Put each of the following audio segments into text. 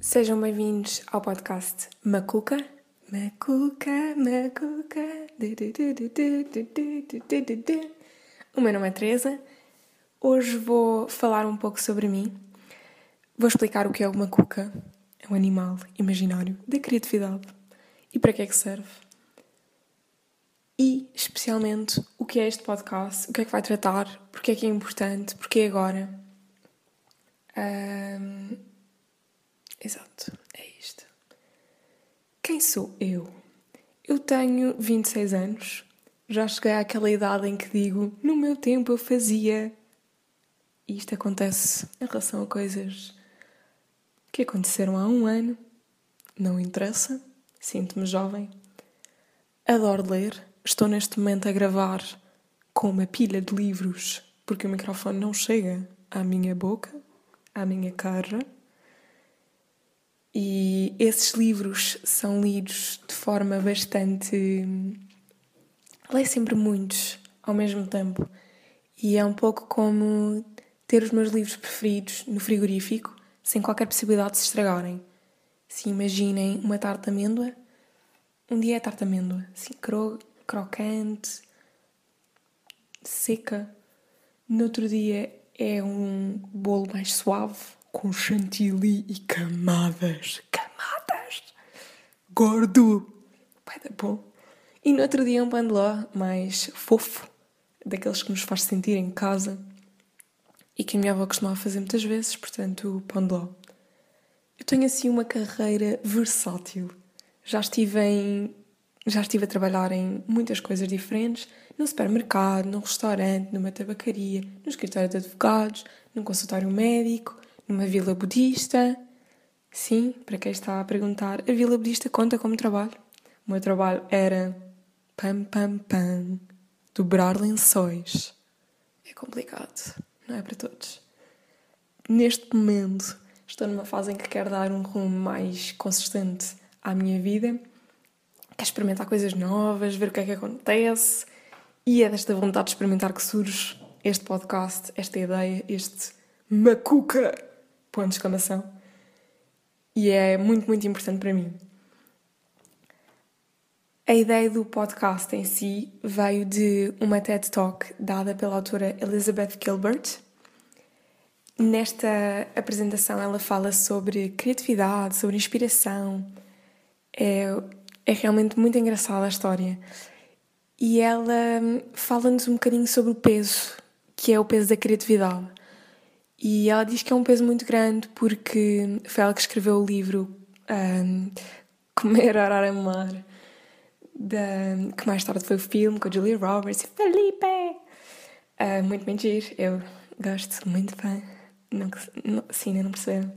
Sejam bem-vindos ao podcast Macuca. Macuca, Macuca. O meu nome é Teresa. Hoje vou falar um pouco sobre mim. Vou explicar o que é uma cuca. É um animal imaginário da criatividade. E para que é que serve. E, especialmente, o que é este podcast, o que é que vai tratar, porque é que é importante, porque é agora. Um, exato, é isto. Quem sou eu? Eu tenho 26 anos, já cheguei àquela idade em que digo: no meu tempo eu fazia. E isto acontece em relação a coisas que aconteceram há um ano, não interessa, sinto-me jovem. Adoro ler, estou neste momento a gravar com uma pilha de livros porque o microfone não chega à minha boca, à minha cara. E esses livros são lidos de forma bastante. Leio sempre muitos ao mesmo tempo. E é um pouco como ter os meus livros preferidos no frigorífico, sem qualquer possibilidade de se estragarem. Se imaginem uma tarte de amêndoa, um dia é tarte de amêndoa, assim, cro crocante, seca. No outro dia é um bolo mais suave, com chantilly e camadas. Camadas! Gordo! Vai dar bom. E no outro dia um pão de ló mais fofo, daqueles que nos faz sentir em casa e que a minha avó costumava fazer muitas vezes, portanto, o pão de ló. Eu tenho assim uma carreira versátil. Já estive em já estive a trabalhar em muitas coisas diferentes, no supermercado, num restaurante, numa tabacaria, no escritório de advogados, num consultório médico, numa vila budista. Sim, para quem está a perguntar, a vila budista conta como trabalho. O meu trabalho era pam pam pam, dobrar lençóis. É complicado, não é para todos. Neste momento, estou numa fase em que quero dar um rumo mais consistente à minha vida quer experimentar coisas novas, ver o que é que acontece. E é desta vontade de experimentar que surge este podcast, esta ideia, este macuca, ponto de exclamação. E é muito, muito importante para mim. A ideia do podcast em si veio de uma TED Talk dada pela autora Elizabeth Gilbert. Nesta apresentação, ela fala sobre criatividade, sobre inspiração. É é realmente muito engraçada a história. E ela hum, fala-nos um bocadinho sobre o peso, que é o peso da criatividade. E ela diz que é um peso muito grande porque foi ela que escreveu o livro um, Comer, Orar, Amar, da, que mais tarde foi o filme com a Julia Roberts e Felipe. Uh, muito mentir, eu gosto muito bem. Não, não, sim, não percebo.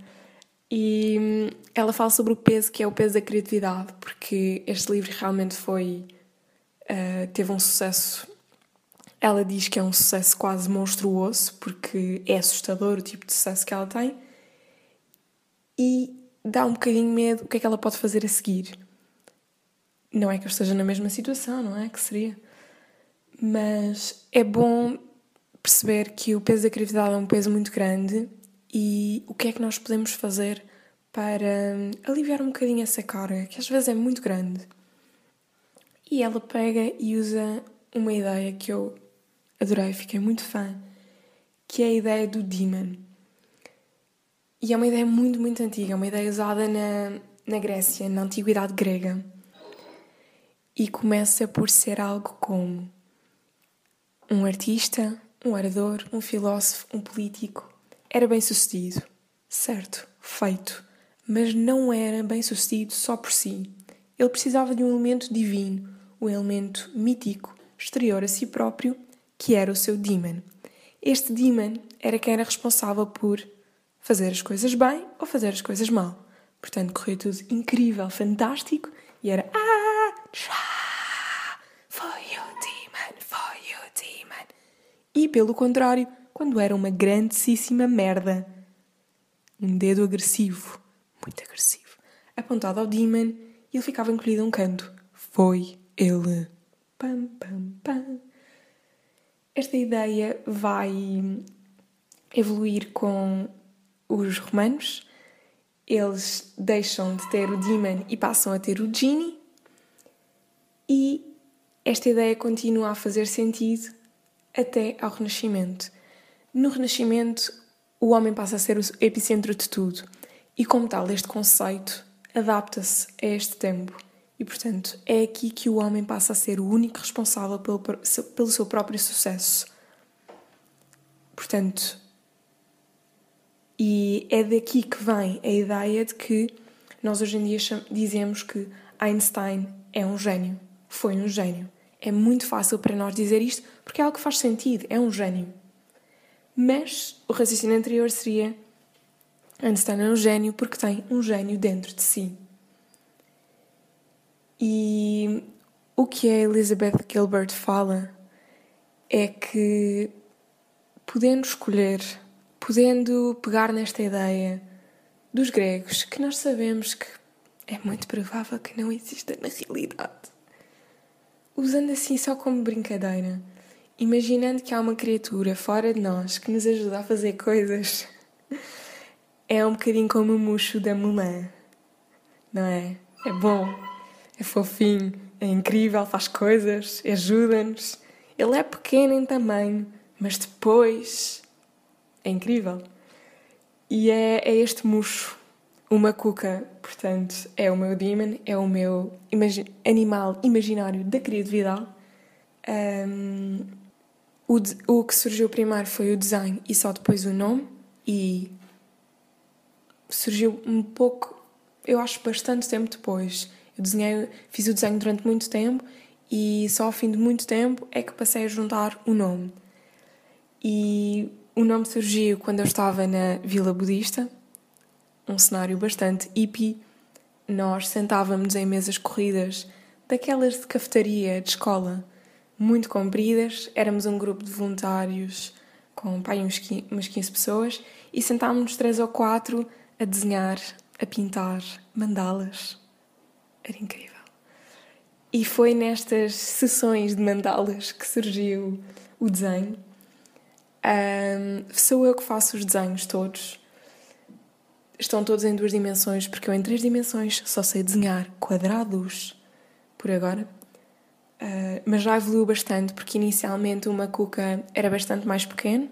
E hum, ela fala sobre o peso que é o peso da criatividade, porque este livro realmente foi. Uh, teve um sucesso. Ela diz que é um sucesso quase monstruoso, porque é assustador o tipo de sucesso que ela tem, e dá um bocadinho medo o que é que ela pode fazer a seguir. Não é que eu esteja na mesma situação, não é? Que seria. Mas é bom perceber que o peso da criatividade é um peso muito grande e o que é que nós podemos fazer para hum, aliviar um bocadinho essa carga, que às vezes é muito grande. E ela pega e usa uma ideia que eu adorei, fiquei muito fã, que é a ideia do demon. E é uma ideia muito, muito antiga, é uma ideia usada na, na Grécia, na antiguidade grega. E começa por ser algo como um artista, um orador, um filósofo, um político era bem sucedido, certo, feito, mas não era bem sucedido só por si. Ele precisava de um elemento divino, um elemento mítico, exterior a si próprio, que era o seu demon. Este demon era quem era responsável por fazer as coisas bem ou fazer as coisas mal. Portanto, correu tudo incrível, fantástico e era ah, foi o demon, foi o demon. E pelo contrário, quando era uma grandíssima merda. Um dedo agressivo, muito agressivo, apontado ao Demon e ele ficava encolhido a um canto. Foi ele. Pam, pam, pam. Esta ideia vai evoluir com os romanos eles deixam de ter o Demon e passam a ter o Genie, e esta ideia continua a fazer sentido até ao Renascimento. No Renascimento, o homem passa a ser o epicentro de tudo, e como tal, este conceito adapta-se a este tempo. E, portanto, é aqui que o homem passa a ser o único responsável pelo, pelo seu próprio sucesso. Portanto, e é daqui que vem a ideia de que nós hoje em dia dizemos que Einstein é um gênio, foi um gênio. É muito fácil para nós dizer isto porque é algo que faz sentido, é um gênio. Mas o raciocínio anterior seria Einstein é um gênio porque tem um gênio dentro de si. E o que a Elizabeth Gilbert fala é que, podendo escolher, podendo pegar nesta ideia dos gregos, que nós sabemos que é muito provável que não exista na realidade, usando assim só como brincadeira, imaginando que há uma criatura fora de nós que nos ajuda a fazer coisas, é um bocadinho como o murcho da Mulan, não é? É bom é fofinho, é incrível, faz coisas, ajuda-nos. Ele é pequeno em tamanho, mas depois é incrível. E é, é este murcho, uma cuca, portanto, é o meu demon, é o meu imagi animal imaginário da criatividade. Um, o, o que surgiu primeiro foi o design e só depois o nome, e surgiu um pouco, eu acho, bastante tempo depois. Eu desenhei, fiz o desenho durante muito tempo e só ao fim de muito tempo é que passei a juntar o nome. E o nome surgiu quando eu estava na Vila Budista, um cenário bastante hippie. Nós sentávamos em mesas corridas, daquelas de cafetaria de escola, muito compridas. Éramos um grupo de voluntários com pai, uns 15 pessoas e sentávamos três ou quatro a desenhar, a pintar mandalas. Era incrível. E foi nestas sessões de mandalas que surgiu o desenho. Um, sou eu que faço os desenhos todos. Estão todos em duas dimensões, porque eu em três dimensões só sei desenhar quadrados por agora. Uh, mas já evoluiu bastante, porque inicialmente uma cuca era bastante mais pequeno.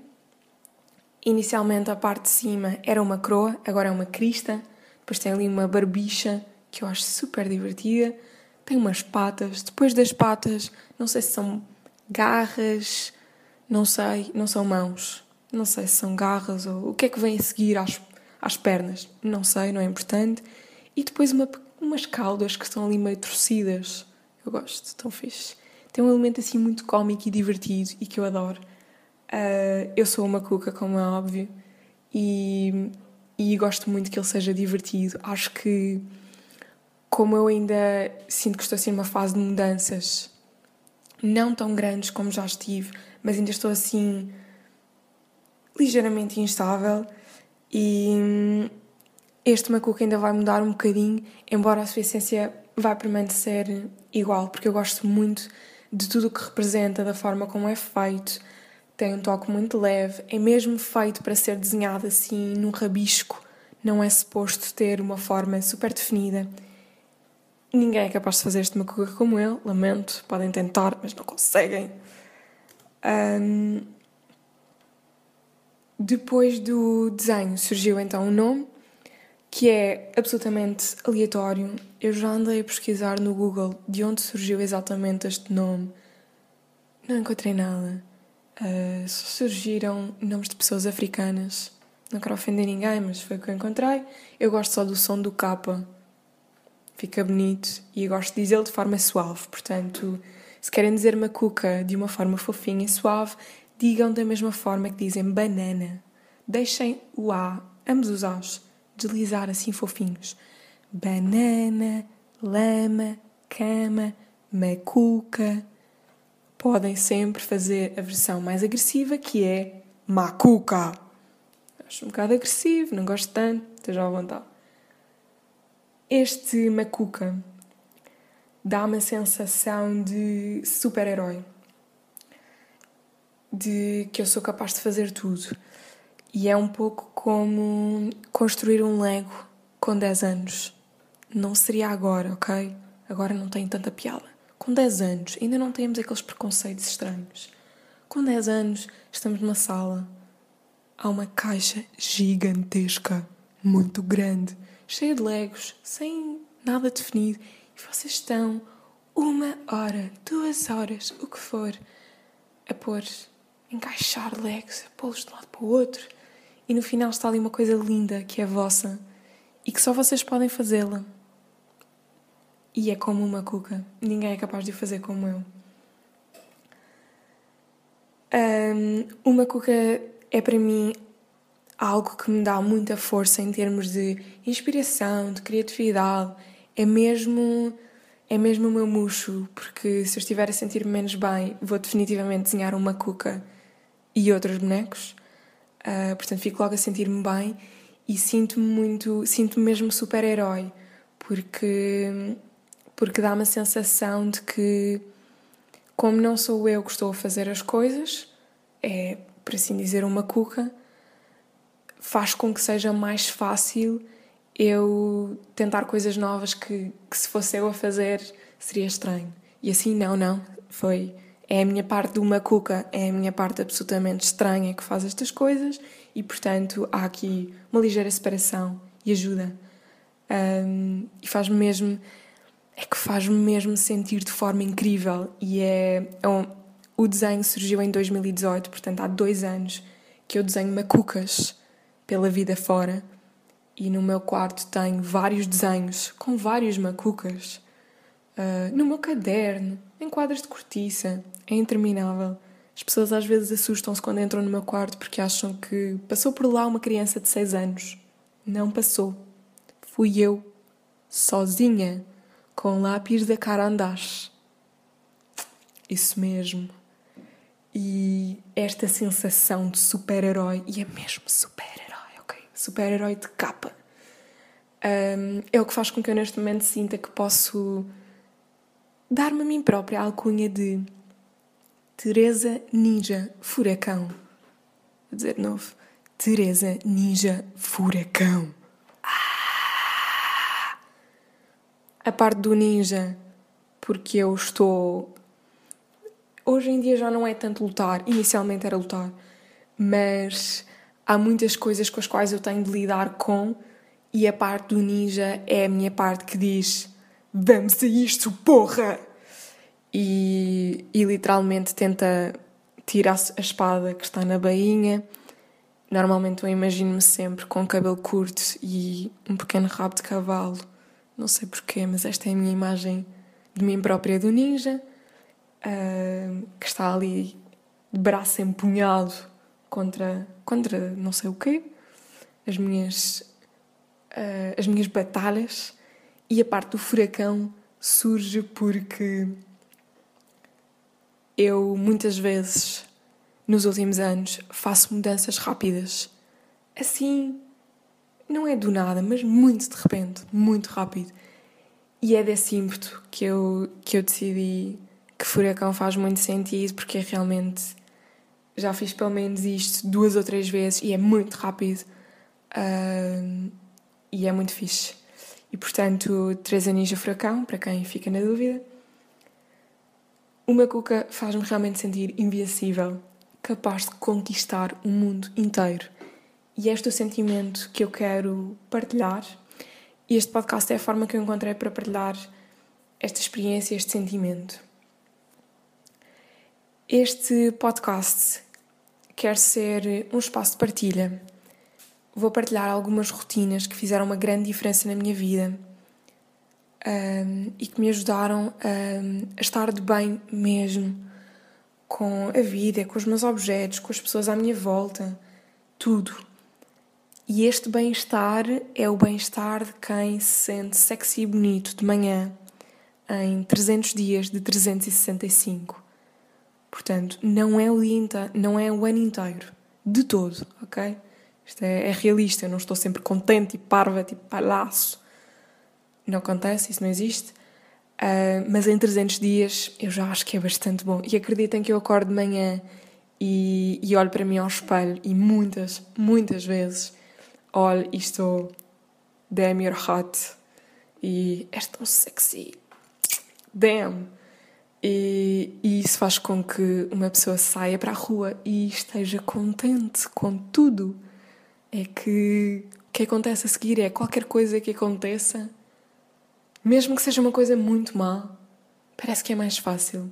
Inicialmente a parte de cima era uma croa, agora é uma crista. Depois tem ali uma barbicha que eu acho super divertida. Tem umas patas. Depois das patas, não sei se são garras, não sei, não são mãos. Não sei se são garras ou o que é que vem a seguir às, às pernas. Não sei, não é importante. E depois uma, umas caudas que estão ali meio torcidas. Eu gosto, tão fixe. Tem um elemento assim muito cómico e divertido e que eu adoro. Uh, eu sou uma cuca, como é óbvio, e, e gosto muito que ele seja divertido. Acho que como eu ainda sinto que estou assim numa fase de mudanças não tão grandes como já estive, mas ainda estou assim ligeiramente instável e hum, este macuco ainda vai mudar um bocadinho, embora a sua essência vá permanecer igual, porque eu gosto muito de tudo o que representa, da forma como é feito. Tem um toque muito leve, é mesmo feito para ser desenhado assim num rabisco, não é suposto ter uma forma super definida. Ninguém é capaz de fazer este macuca como ele, lamento. Podem tentar, mas não conseguem. Um, depois do desenho surgiu então um nome que é absolutamente aleatório. Eu já andei a pesquisar no Google de onde surgiu exatamente este nome. Não encontrei nada. Uh, surgiram nomes de pessoas africanas. Não quero ofender ninguém, mas foi o que eu encontrei. Eu gosto só do som do capa fica bonito e gosto de dizê-lo de forma suave. Portanto, se querem dizer macuca de uma forma fofinha e suave, digam da mesma forma que dizem banana. Deixem o A, ambos os A's, deslizar assim fofinhos. Banana, lama, cama, macuca. Podem sempre fazer a versão mais agressiva que é macuca. Acho um bocado agressivo, não gosto tanto, estejam à vontade. Este Macuca dá uma sensação de super-herói, de que eu sou capaz de fazer tudo. E é um pouco como construir um Lego com 10 anos. Não seria agora, ok? Agora não tem tanta piada. Com 10 anos, ainda não temos aqueles preconceitos estranhos. Com 10 anos, estamos numa sala. Há uma caixa gigantesca, muito grande, cheia de legos, sem nada definido. E vocês estão uma hora, duas horas, o que for, a pôr, encaixar legos, a pô-los de um lado para o outro. E no final está ali uma coisa linda que é vossa e que só vocês podem fazê-la. E é como uma cuca. Ninguém é capaz de fazer como eu. Um, uma cuca é para mim algo que me dá muita força em termos de inspiração, de criatividade. É mesmo é mesmo o meu murcho, porque se eu estiver a sentir-me menos bem, vou definitivamente desenhar uma cuca e outros bonecos. Uh, portanto, fico logo a sentir-me bem e sinto-me muito, sinto-me mesmo super-herói, porque porque dá-me a sensação de que, como não sou eu que estou a fazer as coisas, é, por assim dizer, uma cuca, faz com que seja mais fácil eu tentar coisas novas que, que se fosse eu a fazer seria estranho. E assim, não, não, foi. É a minha parte de uma cuca, é a minha parte absolutamente estranha que faz estas coisas e, portanto, há aqui uma ligeira separação e ajuda. Um, e faz mesmo é que faz-me mesmo sentir de forma incrível e é, é um, o desenho surgiu em 2018, portanto há dois anos que eu desenho macucas pela vida fora e no meu quarto tenho vários desenhos com vários macucas uh, no meu caderno, em quadros de cortiça, é interminável. As pessoas às vezes assustam-se quando entram no meu quarto porque acham que passou por lá uma criança de 6 anos. Não passou. Fui eu, sozinha, com lápis da Carandache. Isso mesmo. E esta sensação de super-herói, e é mesmo super-herói? Super-herói de capa. Um, é o que faz com que eu neste momento sinta que posso dar-me a mim própria a alcunha de Teresa Ninja Furacão. Vou dizer de novo. Teresa Ninja Furacão. a parte do ninja, porque eu estou. Hoje em dia já não é tanto lutar, inicialmente era lutar, mas há muitas coisas com as quais eu tenho de lidar com, e a parte do ninja é a minha parte que diz: Vamos a isto, porra! E, e literalmente tenta tirar a espada que está na bainha. Normalmente eu imagino-me sempre com cabelo curto e um pequeno rabo de cavalo não sei porquê, mas esta é a minha imagem de mim própria do ninja, uh, que está ali de braço empunhado contra, contra não sei o quê, as minhas, uh, as minhas batalhas, e a parte do furacão surge porque eu muitas vezes nos últimos anos faço mudanças rápidas, assim não é do nada, mas muito de repente, muito rápido. E é desse ímpeto que eu, que eu decidi que Furacão faz muito sentido, porque é realmente já fiz pelo menos isto duas ou três vezes e é muito rápido uh, e é muito fixe. E portanto, Teresa Ninja Furacão, para quem fica na dúvida, uma cuca faz-me realmente sentir invencível, capaz de conquistar o mundo inteiro e este é o sentimento que eu quero partilhar. E este podcast é a forma que eu encontrei para partilhar esta experiência, este sentimento. Este podcast quer ser um espaço de partilha. Vou partilhar algumas rotinas que fizeram uma grande diferença na minha vida um, e que me ajudaram um, a estar de bem mesmo com a vida, com os meus objetos, com as pessoas à minha volta, tudo. E este bem-estar é o bem-estar de quem se sente sexy e bonito de manhã em 300 dias de 365. Portanto, não é o dia inteiro, não é o ano inteiro, de todo, ok? Isto é, é realista, eu não estou sempre contente e parva, tipo palhaço. Não acontece, isso não existe. Uh, mas em 300 dias eu já acho que é bastante bom. E acreditem que eu acordo de manhã e, e olho para mim ao espelho e muitas, muitas vezes olho e estou damn you're hot e és tão sexy, damn. E, e, isso faz com que uma pessoa saia para a rua e esteja contente com tudo. É que o que acontece a seguir é qualquer coisa que aconteça, mesmo que seja uma coisa muito má, parece que é mais fácil.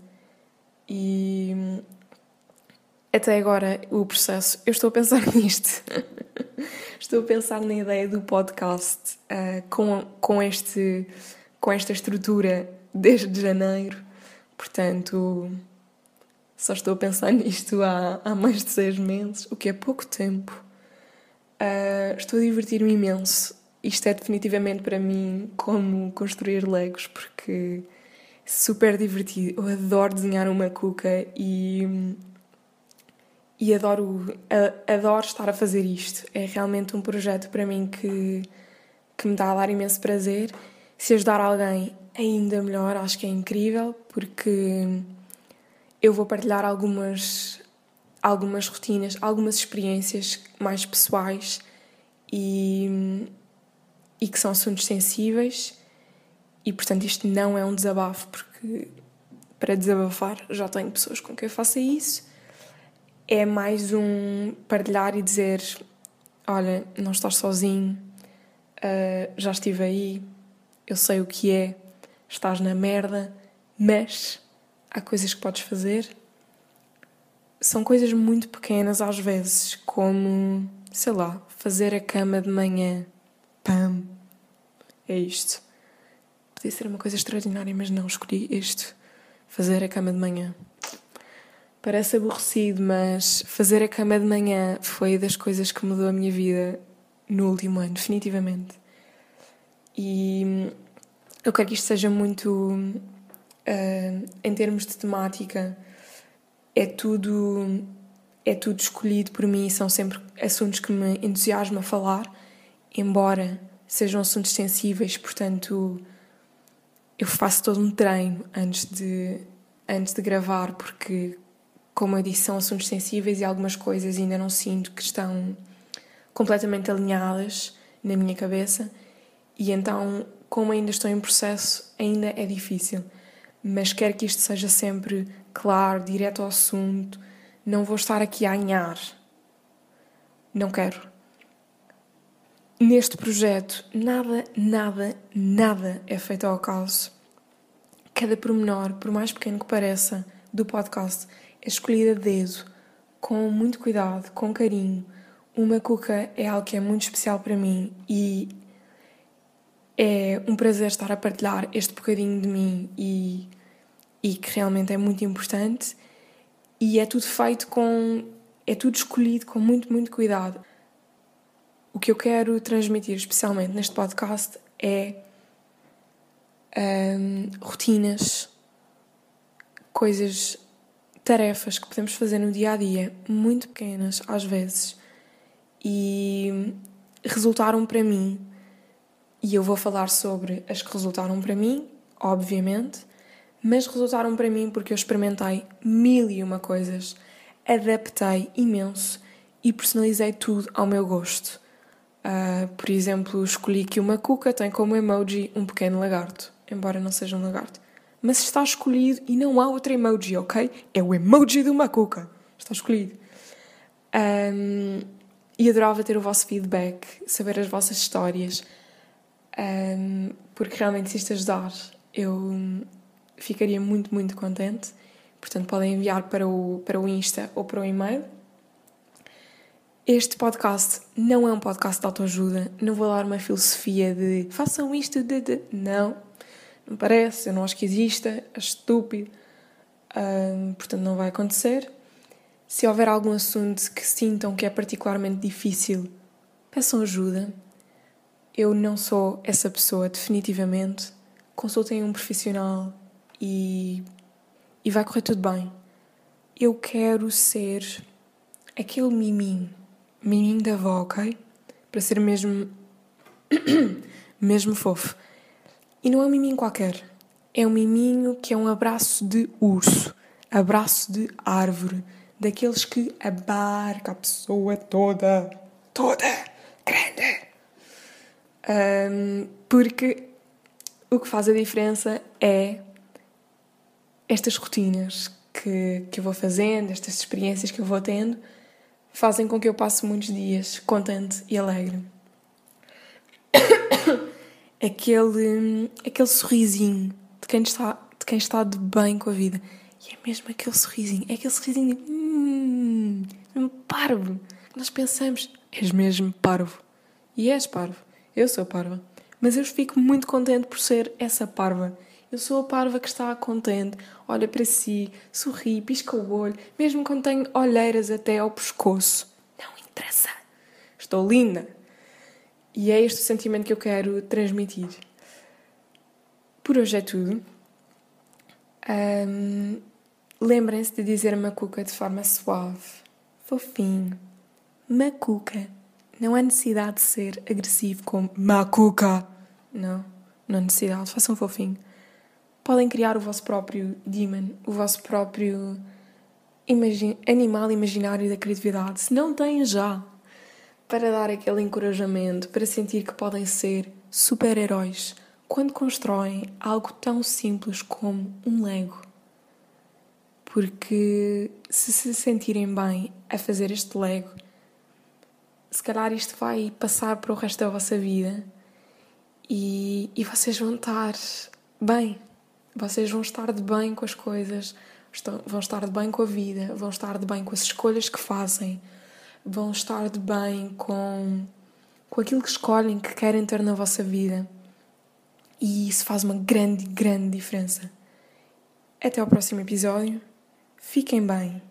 E até agora o processo, eu estou a pensar nisto. estou a pensar na ideia do podcast uh, com, com, este, com esta estrutura desde janeiro. Portanto, só estou a pensar nisto há, há mais de seis meses, o que é pouco tempo. Uh, estou a divertir-me imenso. Isto é definitivamente para mim como construir legos, porque é super divertido. Eu adoro desenhar uma cuca e e adoro, adoro estar a fazer isto. É realmente um projeto para mim que, que me dá a dar imenso prazer. Se ajudar alguém, ainda melhor, acho que é incrível, porque eu vou partilhar algumas, algumas rotinas, algumas experiências mais pessoais e, e que são assuntos sensíveis. E portanto, isto não é um desabafo, porque para desabafar já tenho pessoas com quem eu faça isso é mais um partilhar e dizer: Olha, não estás sozinho, uh, já estive aí, eu sei o que é, estás na merda, mas há coisas que podes fazer. São coisas muito pequenas às vezes, como, sei lá, fazer a cama de manhã. Pam! É isto. Podia ser uma coisa extraordinária, mas não escolhi isto. Fazer a cama de manhã. Parece aborrecido, mas fazer a cama de manhã foi das coisas que mudou a minha vida no último ano, definitivamente. E eu quero que isto seja muito. Uh, em termos de temática, é tudo. É tudo escolhido por mim, são sempre assuntos que me entusiasma a falar, embora sejam assuntos sensíveis, portanto, eu faço todo um treino antes de, antes de gravar, porque como eu disse, são assuntos sensíveis e algumas coisas ainda não sinto que estão completamente alinhadas na minha cabeça. E então, como ainda estou em processo, ainda é difícil. Mas quero que isto seja sempre claro, direto ao assunto. Não vou estar aqui a anhar. Não quero. Neste projeto, nada, nada, nada é feito ao acaso. Cada pormenor, por mais pequeno que pareça, do podcast é escolhida a dedo, com muito cuidado, com carinho. Uma cuca é algo que é muito especial para mim e é um prazer estar a partilhar este bocadinho de mim e, e que realmente é muito importante. E é tudo feito com. é tudo escolhido com muito, muito cuidado. O que eu quero transmitir, especialmente neste podcast, é um, rotinas, coisas tarefas que podemos fazer no dia a dia, muito pequenas às vezes, e resultaram para mim. E eu vou falar sobre as que resultaram para mim, obviamente, mas resultaram para mim porque eu experimentei mil e uma coisas, adaptei imenso e personalizei tudo ao meu gosto. Uh, por exemplo, escolhi que uma cuca tem como emoji um pequeno lagarto, embora não seja um lagarto mas está escolhido e não há outro emoji, ok? É o emoji de uma cuca. Está escolhido. Um, e adorava ter o vosso feedback, saber as vossas histórias, um, porque realmente se isto ajudar, eu ficaria muito, muito contente. Portanto, podem enviar para o, para o Insta ou para o e-mail. Este podcast não é um podcast de autoajuda, não vou dar uma filosofia de façam isto, de, de. não não parece, eu não acho que exista, é estúpido, um, portanto não vai acontecer. Se houver algum assunto que sintam que é particularmente difícil, peçam ajuda. Eu não sou essa pessoa, definitivamente. Consultem um profissional e, e vai correr tudo bem. Eu quero ser aquele miminho, miminho da avó, ok? Para ser mesmo, mesmo fofo. E não é um miminho qualquer. É um miminho que é um abraço de urso, abraço de árvore, daqueles que abarca a pessoa toda, toda, grande. Um, porque o que faz a diferença é estas rotinas que, que eu vou fazendo, estas experiências que eu vou tendo, fazem com que eu passe muitos dias contente e alegre. aquele, aquele sorrisinho de quem, está, de quem está de bem com a vida. E é mesmo aquele sorrisinho, é aquele sorrisinho de hum, parvo. Nós pensamos, és mesmo parvo. E és parvo. Eu sou parva. Mas eu fico muito contente por ser essa parva. Eu sou a parva que está contente, olha para si, sorri, pisca o olho, mesmo quando tenho olheiras até ao pescoço. Não interessa. Estou linda. E é este o sentimento que eu quero transmitir. Por hoje é tudo. Um, Lembrem-se de dizer macuca de forma suave, fofinho. Macuca. Não há necessidade de ser agressivo como macuca. Não, não há necessidade. Façam fofinho. Podem criar o vosso próprio demon, o vosso próprio imagi animal imaginário da criatividade. Se não têm já, para dar aquele encorajamento, para sentir que podem ser super-heróis quando constroem algo tão simples como um Lego. Porque se se sentirem bem a fazer este Lego, se calhar isto vai passar para o resto da vossa vida e, e vocês vão estar bem. Vocês vão estar de bem com as coisas, vão estar de bem com a vida, vão estar de bem com as escolhas que fazem vão estar de bem com, com aquilo que escolhem, que querem ter na vossa vida. E isso faz uma grande, grande diferença. Até ao próximo episódio. Fiquem bem.